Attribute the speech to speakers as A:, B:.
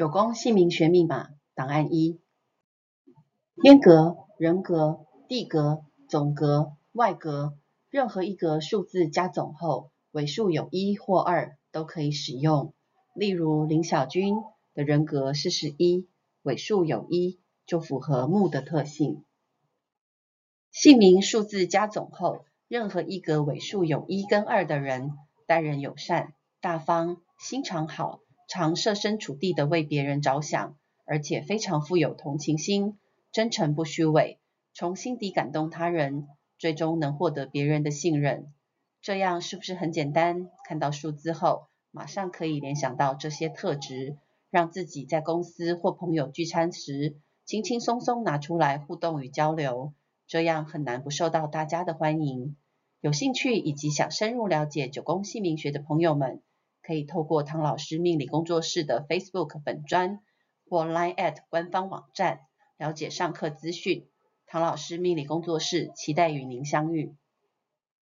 A: 九宫姓名学密码档案一：天格、人格、地格、总格、外格，任何一格数字加总后尾数有一或二都可以使用。例如林小军的人格是十一，尾数有一，就符合木的特性。姓名数字加总后，任何一格尾数有一跟二的人，待人友善、大方、心肠好，常设身处地的为别人着想，而且非常富有同情心，真诚不虚伪，从心底感动他人，最终能获得别人的信任。这样是不是很简单？看到数字后，马上可以联想到这些特质，让自己在公司或朋友聚餐时，轻轻松松拿出来互动与交流，这样很难不受到大家的欢迎。有兴趣以及想深入了解九宫姓名学的朋友们，可以透过唐老师命理工作室的 Facebook 粉专或 Line@ 官方网站了解上课资讯。唐老师命理工作室期待与您相遇。